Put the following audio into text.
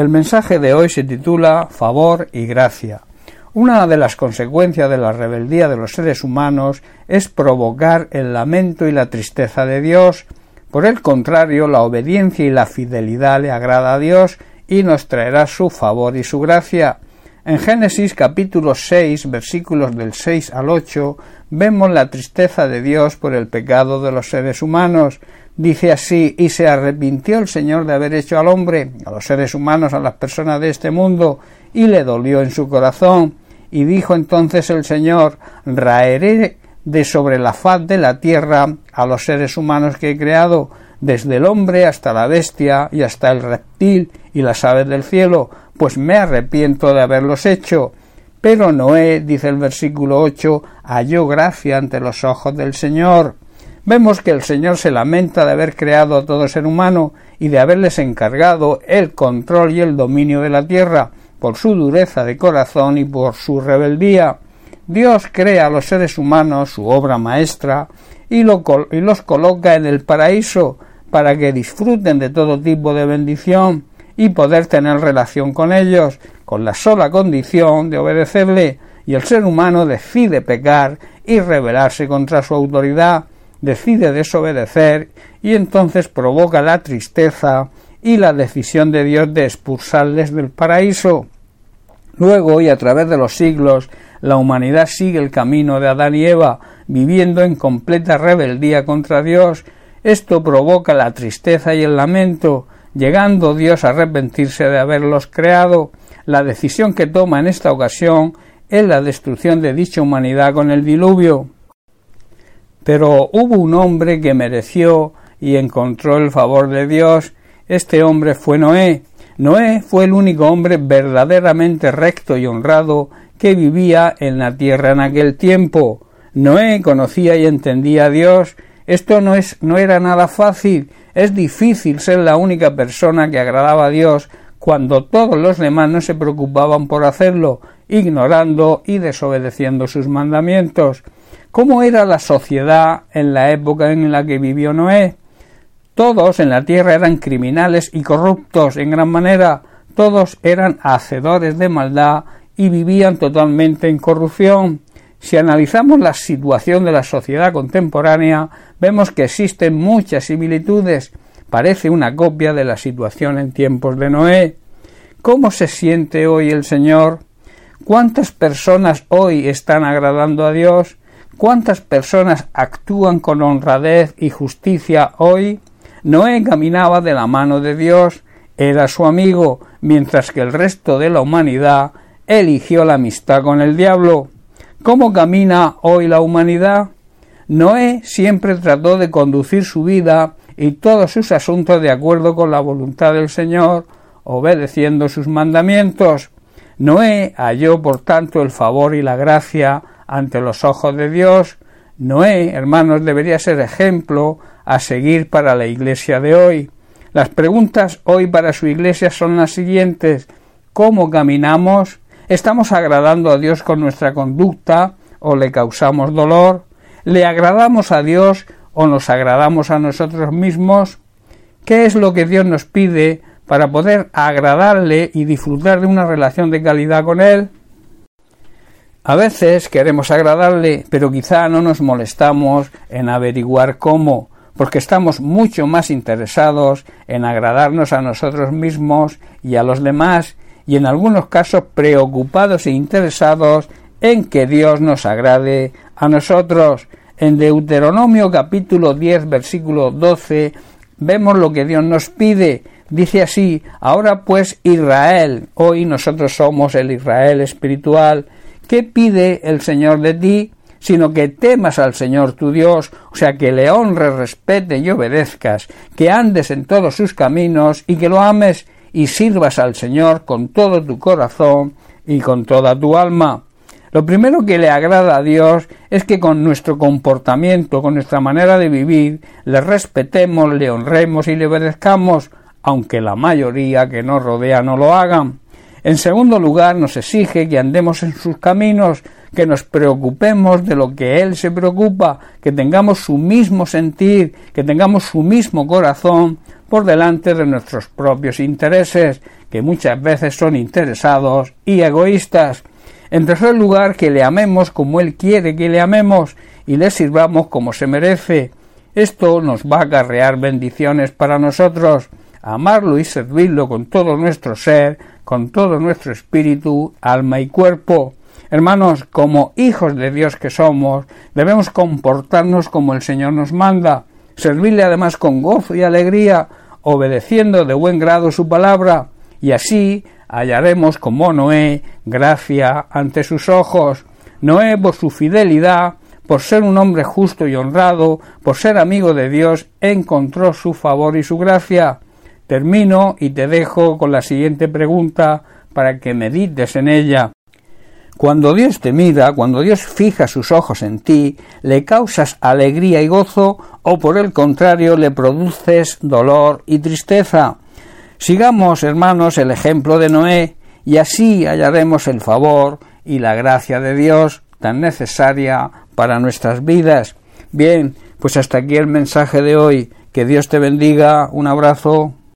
El mensaje de hoy se titula Favor y Gracia. Una de las consecuencias de la rebeldía de los seres humanos es provocar el lamento y la tristeza de Dios. Por el contrario, la obediencia y la fidelidad le agrada a Dios y nos traerá su favor y su gracia. En Génesis capítulo 6 versículos del 6 al 8 vemos la tristeza de Dios por el pecado de los seres humanos. Dice así, y se arrepintió el Señor de haber hecho al hombre, a los seres humanos, a las personas de este mundo, y le dolió en su corazón. Y dijo entonces el Señor, raeré de sobre la faz de la tierra a los seres humanos que he creado, desde el hombre hasta la bestia y hasta el reptil y las aves del cielo, pues me arrepiento de haberlos hecho. Pero Noé, dice el versículo 8, halló gracia ante los ojos del Señor. Vemos que el Señor se lamenta de haber creado a todo ser humano y de haberles encargado el control y el dominio de la tierra, por su dureza de corazón y por su rebeldía. Dios crea a los seres humanos, su obra maestra, y, y los coloca en el paraíso para que disfruten de todo tipo de bendición y poder tener relación con ellos, con la sola condición de obedecerle, y el ser humano decide pecar y rebelarse contra su autoridad, decide desobedecer y entonces provoca la tristeza y la decisión de Dios de expulsarles del paraíso. Luego y a través de los siglos, la humanidad sigue el camino de Adán y Eva, viviendo en completa rebeldía contra Dios. Esto provoca la tristeza y el lamento, llegando Dios a arrepentirse de haberlos creado. La decisión que toma en esta ocasión es la destrucción de dicha humanidad con el diluvio. Pero hubo un hombre que mereció y encontró el favor de Dios. Este hombre fue Noé. Noé fue el único hombre verdaderamente recto y honrado que vivía en la tierra en aquel tiempo. Noé conocía y entendía a Dios. Esto no es no era nada fácil. Es difícil ser la única persona que agradaba a Dios cuando todos los demás no se preocupaban por hacerlo, ignorando y desobedeciendo sus mandamientos. ¿Cómo era la sociedad en la época en la que vivió Noé? Todos en la tierra eran criminales y corruptos en gran manera, todos eran hacedores de maldad y vivían totalmente en corrupción. Si analizamos la situación de la sociedad contemporánea, vemos que existen muchas similitudes. Parece una copia de la situación en tiempos de Noé. ¿Cómo se siente hoy el Señor? ¿Cuántas personas hoy están agradando a Dios? ¿Cuántas personas actúan con honradez y justicia hoy? Noé caminaba de la mano de Dios, era su amigo, mientras que el resto de la humanidad eligió la amistad con el diablo. ¿Cómo camina hoy la humanidad? Noé siempre trató de conducir su vida y todos sus asuntos de acuerdo con la voluntad del Señor, obedeciendo sus mandamientos. Noé halló por tanto el favor y la gracia ante los ojos de Dios, Noé, hermanos, debería ser ejemplo a seguir para la iglesia de hoy. Las preguntas hoy para su iglesia son las siguientes ¿Cómo caminamos? ¿Estamos agradando a Dios con nuestra conducta o le causamos dolor? ¿Le agradamos a Dios o nos agradamos a nosotros mismos? ¿Qué es lo que Dios nos pide para poder agradarle y disfrutar de una relación de calidad con Él? A veces queremos agradarle, pero quizá no nos molestamos en averiguar cómo, porque estamos mucho más interesados en agradarnos a nosotros mismos y a los demás, y en algunos casos preocupados e interesados en que Dios nos agrade a nosotros. En Deuteronomio capítulo 10 versículo 12 vemos lo que Dios nos pide. Dice así, ahora pues Israel, hoy nosotros somos el Israel espiritual, ¿Qué pide el Señor de ti? sino que temas al Señor tu Dios, o sea, que le honres, respete y obedezcas, que andes en todos sus caminos y que lo ames y sirvas al Señor con todo tu corazón y con toda tu alma. Lo primero que le agrada a Dios es que con nuestro comportamiento, con nuestra manera de vivir, le respetemos, le honremos y le obedezcamos, aunque la mayoría que nos rodea no lo hagan. En segundo lugar, nos exige que andemos en sus caminos, que nos preocupemos de lo que Él se preocupa, que tengamos su mismo sentir, que tengamos su mismo corazón, por delante de nuestros propios intereses, que muchas veces son interesados y egoístas. En tercer lugar, que le amemos como Él quiere que le amemos y le sirvamos como se merece. Esto nos va a acarrear bendiciones para nosotros. Amarlo y servirlo con todo nuestro ser, con todo nuestro espíritu, alma y cuerpo. Hermanos, como hijos de Dios que somos, debemos comportarnos como el Señor nos manda, servirle además con gozo y alegría, obedeciendo de buen grado su palabra, y así hallaremos como Noé gracia ante sus ojos. Noé por su fidelidad, por ser un hombre justo y honrado, por ser amigo de Dios, encontró su favor y su gracia. Termino y te dejo con la siguiente pregunta para que medites en ella. Cuando Dios te mira, cuando Dios fija sus ojos en ti, ¿le causas alegría y gozo o por el contrario le produces dolor y tristeza? Sigamos, hermanos, el ejemplo de Noé y así hallaremos el favor y la gracia de Dios tan necesaria para nuestras vidas. Bien, pues hasta aquí el mensaje de hoy. Que Dios te bendiga. Un abrazo.